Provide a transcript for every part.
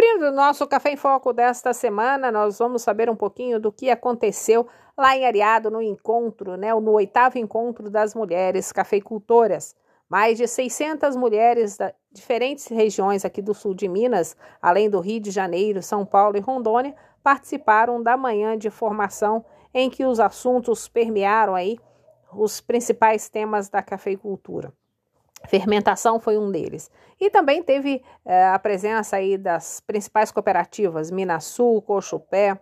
Abrindo o nosso Café em Foco desta semana, nós vamos saber um pouquinho do que aconteceu lá em Areado no encontro, né, no oitavo encontro das mulheres cafeicultoras. Mais de 600 mulheres de diferentes regiões aqui do sul de Minas, além do Rio de Janeiro, São Paulo e Rondônia, participaram da manhã de formação em que os assuntos permearam aí os principais temas da cafeicultura. Fermentação foi um deles. E também teve é, a presença aí das principais cooperativas, Minasul, Cochupé,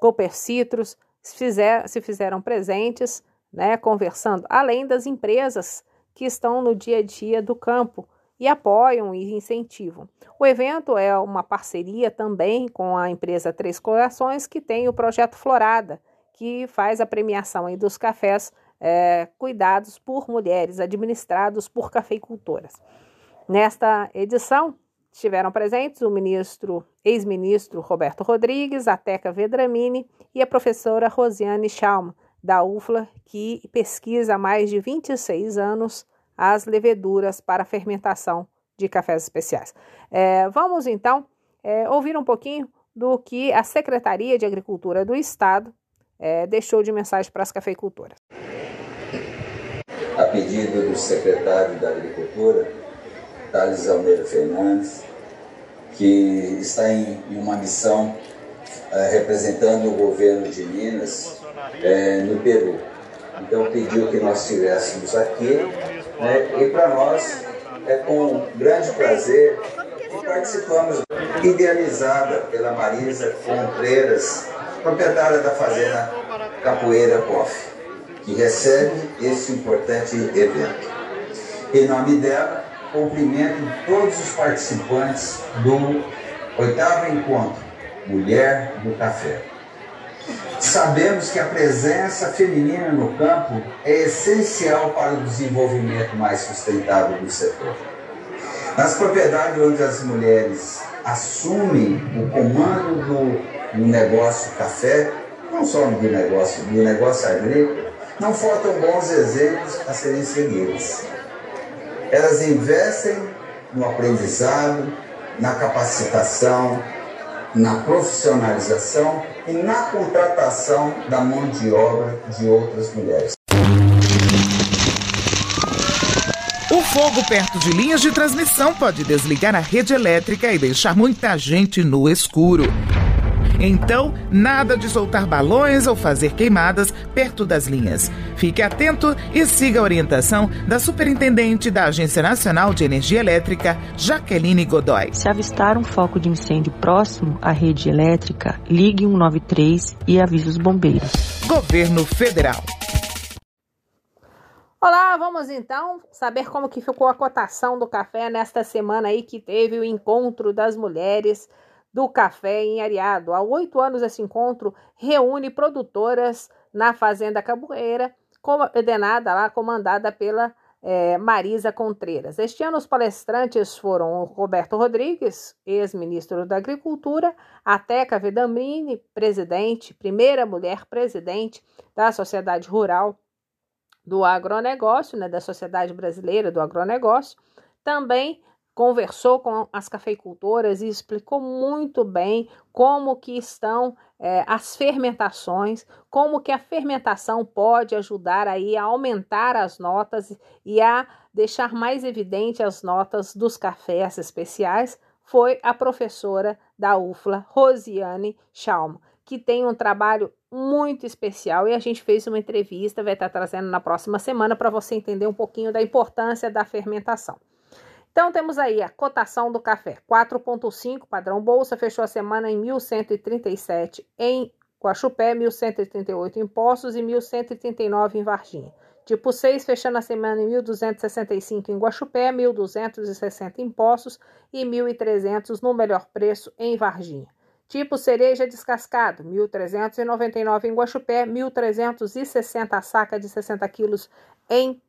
Cooper Citrus, se, fizer, se fizeram presentes, né, conversando, além das empresas que estão no dia a dia do campo e apoiam e incentivam. O evento é uma parceria também com a empresa Três Corações, que tem o projeto Florada, que faz a premiação aí dos cafés é, cuidados por mulheres, administrados por cafeicultoras. Nesta edição, estiveram presentes o ministro, ex-ministro Roberto Rodrigues, a Teca Vedramini e a professora Rosiane Schalm, da UFLA, que pesquisa há mais de 26 anos as leveduras para fermentação de cafés especiais. É, vamos então é, ouvir um pouquinho do que a Secretaria de Agricultura do Estado é, deixou de mensagem para as cafeicultoras a pedido do secretário da Agricultura, Thales Almeida Fernandes, que está em, uma missão eh, representando o governo de Minas eh, no Peru. Então pediu que nós estivéssemos aqui né, e para nós é com grande prazer que participamos, idealizada pela Marisa Contreiras, proprietária da fazenda Capoeira Coffee que recebe esse importante evento. Em nome dela, cumprimento todos os participantes do oitavo encontro Mulher do Café. Sabemos que a presença feminina no campo é essencial para o desenvolvimento mais sustentável do setor. Nas propriedades onde as mulheres assumem o comando do, do negócio café, não só do negócio, do negócio agrícola, não faltam bons exemplos a serem seguidos. Elas investem no aprendizado, na capacitação, na profissionalização e na contratação da mão de obra de outras mulheres. O fogo perto de linhas de transmissão pode desligar a rede elétrica e deixar muita gente no escuro. Então, nada de soltar balões ou fazer queimadas perto das linhas. Fique atento e siga a orientação da Superintendente da Agência Nacional de Energia Elétrica, Jaqueline Godoy. Se avistar um foco de incêndio próximo à rede elétrica, ligue 193 e avise os bombeiros. Governo Federal. Olá, vamos então saber como que ficou a cotação do café nesta semana aí que teve o encontro das mulheres do café em Areado. Há oito anos, esse encontro reúne produtoras na Fazenda Caboeira, coordenada lá, comandada pela é, Marisa Contreiras. Este ano, os palestrantes foram Roberto Rodrigues, ex-ministro da Agricultura, a Teca Vedamini, presidente, primeira mulher presidente da Sociedade Rural do Agronegócio, né, da Sociedade Brasileira do Agronegócio, também conversou com as cafeicultoras e explicou muito bem como que estão é, as fermentações, como que a fermentação pode ajudar aí a aumentar as notas e a deixar mais evidente as notas dos cafés especiais, foi a professora da UFLA, Rosiane Schaum, que tem um trabalho muito especial e a gente fez uma entrevista, vai estar trazendo na próxima semana para você entender um pouquinho da importância da fermentação. Então temos aí a cotação do café, 4.5 padrão bolsa, fechou a semana em 1137 em Guaxupé, 1138 em Poços e 1139 em Varginha. Tipo 6, fechando a semana em 1.265 em Guaxupé, 1.260 em Poços e 1.300 no melhor preço em Varginha. Tipo cereja descascado, 1.399 em Guaxupé, 1.360 a saca de 60 quilos em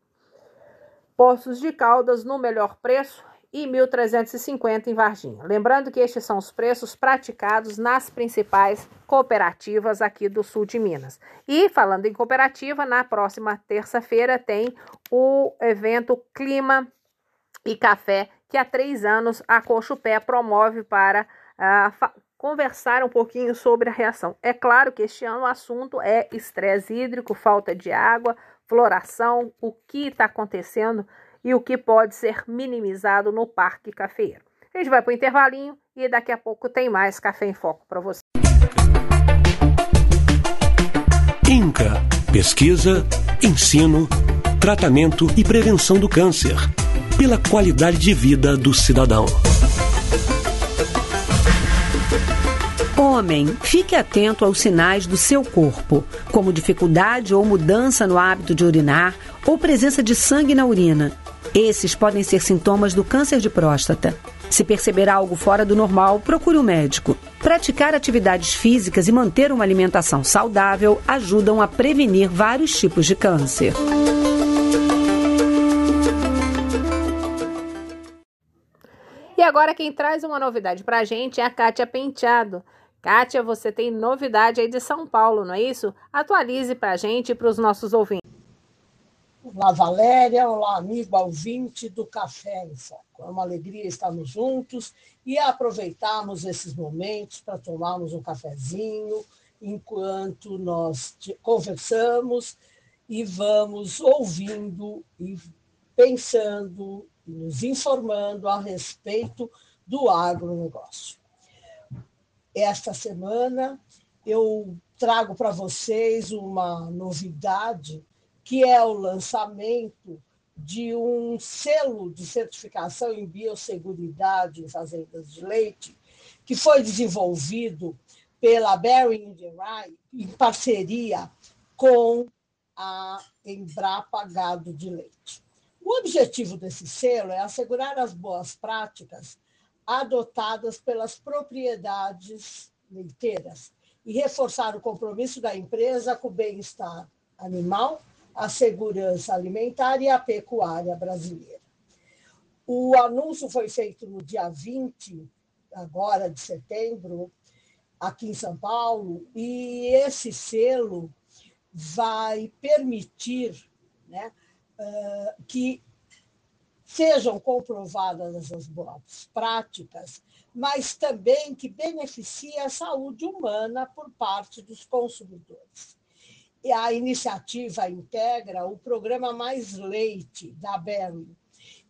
Poços de Caldas no melhor preço e 1.350 em Varginha. Lembrando que estes são os preços praticados nas principais cooperativas aqui do sul de Minas. E falando em cooperativa, na próxima terça-feira tem o evento Clima e Café, que há três anos a Cochupé promove para uh, conversar um pouquinho sobre a reação. É claro que este ano o assunto é estresse hídrico, falta de água, floração, o que está acontecendo e o que pode ser minimizado no Parque Cafeiro. A gente vai para o intervalinho e daqui a pouco tem mais Café em Foco para você. INCA Pesquisa, ensino, tratamento e prevenção do câncer. Pela qualidade de vida do cidadão. Homem, fique atento aos sinais do seu corpo, como dificuldade ou mudança no hábito de urinar ou presença de sangue na urina. Esses podem ser sintomas do câncer de próstata. Se perceber algo fora do normal, procure um médico. Praticar atividades físicas e manter uma alimentação saudável ajudam a prevenir vários tipos de câncer. E agora quem traz uma novidade para a gente é a Kátia Penteado. Kátia, você tem novidade aí de São Paulo, não é isso? Atualize para a gente e para os nossos ouvintes. Olá, Valéria. Olá, amigo ouvinte do Café em Foco. É uma alegria estarmos juntos e aproveitarmos esses momentos para tomarmos um cafezinho enquanto nós conversamos e vamos ouvindo e pensando, nos informando a respeito do agronegócio. Esta semana eu trago para vocês uma novidade que é o lançamento de um selo de certificação em biosseguridade em fazendas de leite, que foi desenvolvido pela Bering Rye em parceria com a Embrapa Gado de Leite. O objetivo desse selo é assegurar as boas práticas adotadas pelas propriedades leiteiras e reforçar o compromisso da empresa com o bem-estar animal a segurança alimentar e a pecuária brasileira. O anúncio foi feito no dia 20, agora de setembro, aqui em São Paulo, e esse selo vai permitir né, que sejam comprovadas as boas práticas, mas também que beneficie a saúde humana por parte dos consumidores a iniciativa integra o programa Mais Leite da Berry.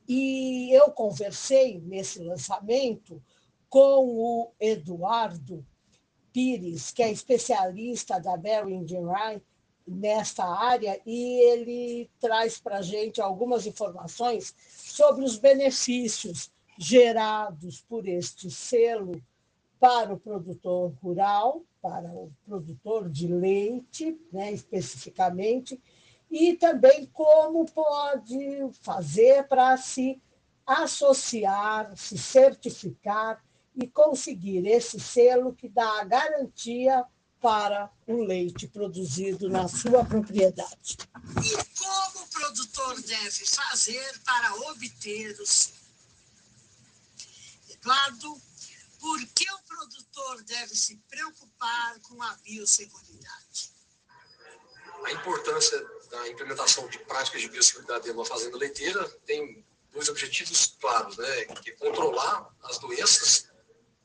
E eu conversei nesse lançamento com o Eduardo Pires, que é especialista da Berry Rye nesta área, e ele traz para a gente algumas informações sobre os benefícios gerados por este selo para o produtor rural, para o produtor de leite, né, especificamente, e também como pode fazer para se associar, se certificar e conseguir esse selo que dá a garantia para um leite produzido na sua propriedade. E como o produtor deve fazer para obter o selo? Eduardo, por que o produtor deve se preocupar com a biosseguridade? A importância da implementação de práticas de biosseguridade em uma fazenda leiteira tem dois objetivos claros, né? Que é controlar as doenças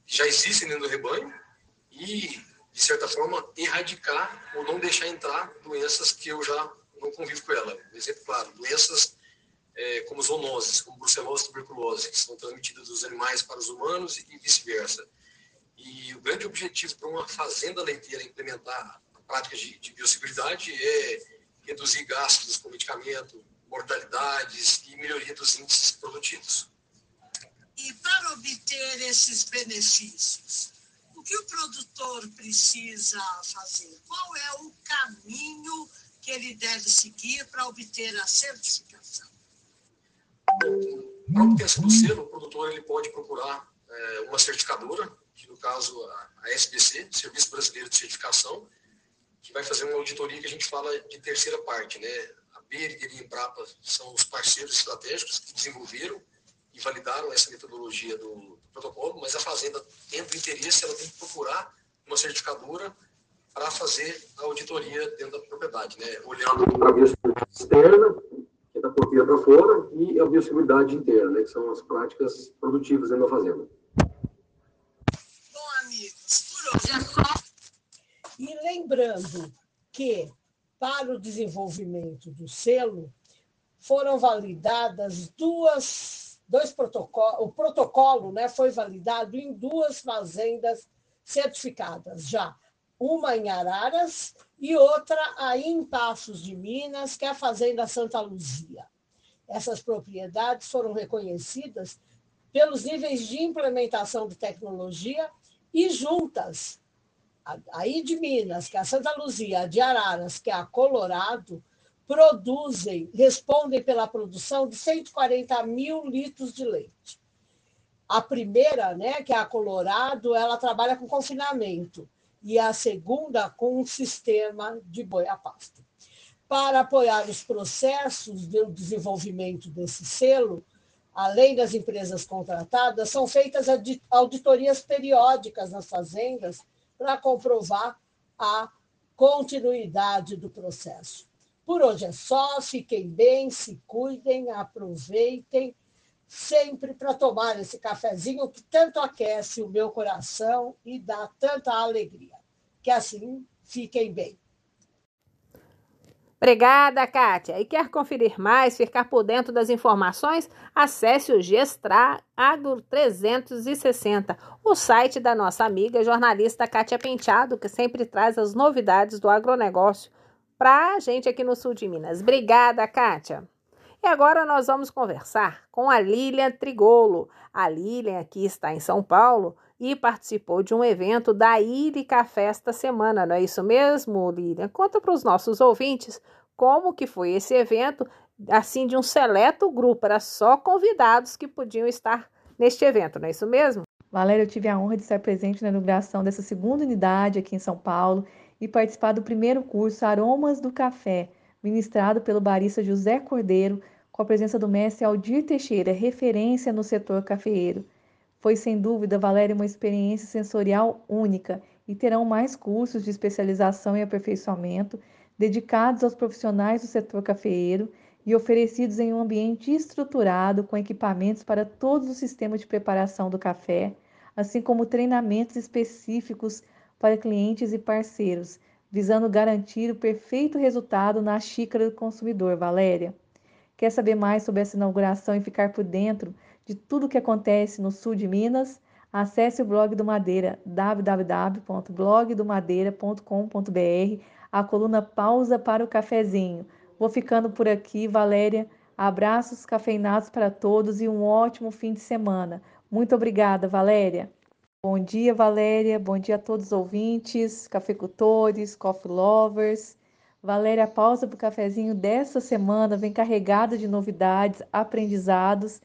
que já existem dentro do rebanho e, de certa forma, erradicar ou não deixar entrar doenças que eu já não convivo com ela. Um exemplo claro, doenças é, como zoonoses, como brucelose tuberculose, que são transmitidas dos animais para os humanos e vice-versa. E o grande objetivo para uma fazenda leiteira implementar práticas de, de biosseguridade é reduzir gastos com medicamento, mortalidades e melhoria dos índices produtivos. E para obter esses benefícios, que o produtor precisa fazer? Qual é o caminho que ele deve seguir para obter a certificação? Para obtenção do selo, o produtor ele pode procurar é, uma certificadora, que no caso a SBC, Serviço Brasileiro de Certificação, que vai fazer uma auditoria que a gente fala de terceira parte. Né? A BERG e a Embrapa são os parceiros estratégicos que desenvolveram e validaram essa metodologia do, do protocolo, mas a fazenda, tendo interesse, ela tem que procurar uma certificadora para fazer a auditoria dentro da propriedade, né? olhando para a via externa, que é da porteira para fora, e a biosseguridade interna, né, que são as práticas produtivas dentro da fazenda. hoje é só. E lembrando que, para o desenvolvimento do selo, foram validadas duas, dois protocolos, o protocolo né, foi validado em duas fazendas certificadas já, uma em Araras e outra aí em Passos de Minas, que é a Fazenda Santa Luzia. Essas propriedades foram reconhecidas pelos níveis de implementação de tecnologia e juntas, aí de Minas, que é a Santa Luzia, de Araras, que é a Colorado, produzem, respondem pela produção de 140 mil litros de leite. A primeira, né, que é a Colorado, ela trabalha com confinamento e a segunda com um sistema de boi a pasto. Para apoiar os processos de desenvolvimento desse selo, além das empresas contratadas, são feitas auditorias periódicas nas fazendas para comprovar a continuidade do processo. Por hoje é só, fiquem bem, se cuidem, aproveitem sempre para tomar esse cafezinho que tanto aquece o meu coração e dá tanta alegria. Que assim fiquem bem. Obrigada, Kátia. E quer conferir mais, ficar por dentro das informações? Acesse o Gestra Agro 360, o site da nossa amiga jornalista Kátia Penteado, que sempre traz as novidades do agronegócio para a gente aqui no sul de Minas. Obrigada, Kátia. E agora nós vamos conversar com a Lilian Trigolo. A Lilian aqui está em São Paulo e participou de um evento da Írica Festa Semana, não é isso mesmo, Lilian? Conta para os nossos ouvintes como que foi esse evento, assim, de um seleto grupo, era só convidados que podiam estar neste evento, não é isso mesmo? Valéria, eu tive a honra de estar presente na inauguração dessa segunda unidade aqui em São Paulo e participar do primeiro curso Aromas do Café, ministrado pelo barista José Cordeiro, com a presença do mestre Aldir Teixeira, referência no setor cafeeiro. Foi sem dúvida, Valéria, uma experiência sensorial única e terão mais cursos de especialização e aperfeiçoamento dedicados aos profissionais do setor cafeeiro e oferecidos em um ambiente estruturado com equipamentos para todos os sistemas de preparação do café, assim como treinamentos específicos para clientes e parceiros, visando garantir o perfeito resultado na xícara do consumidor. Valéria, quer saber mais sobre essa inauguração e ficar por dentro de tudo o que acontece no sul de Minas? Acesse o blog do Madeira, www.blogdomadeira.com.br, a coluna Pausa para o Cafezinho. Vou ficando por aqui, Valéria. Abraços cafeinados para todos e um ótimo fim de semana. Muito obrigada, Valéria. Bom dia, Valéria. Bom dia a todos os ouvintes, cafeicultores, coffee lovers. Valéria, a pausa para o cafezinho dessa semana vem carregada de novidades, aprendizados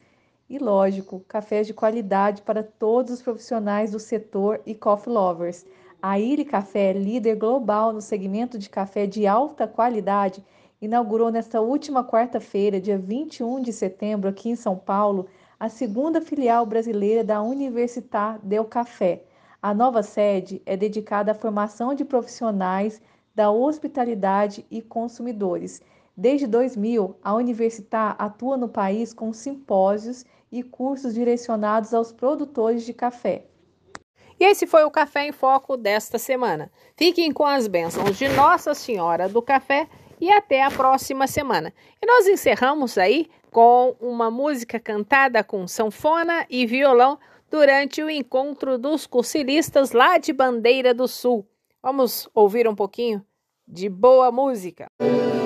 e, lógico, cafés de qualidade para todos os profissionais do setor e coffee lovers. A Iri Café, líder global no segmento de café de alta qualidade, inaugurou nesta última quarta-feira, dia 21 de setembro, aqui em São Paulo, a segunda filial brasileira da Universitar Del Café. A nova sede é dedicada à formação de profissionais da hospitalidade e consumidores. Desde 2000, a Universitar atua no país com simpósios e cursos direcionados aos produtores de café. E esse foi o Café em Foco desta semana. Fiquem com as bênçãos de Nossa Senhora do Café e até a próxima semana. E nós encerramos aí com uma música cantada com sanfona e violão durante o encontro dos cursilistas lá de Bandeira do Sul. Vamos ouvir um pouquinho de boa música. Música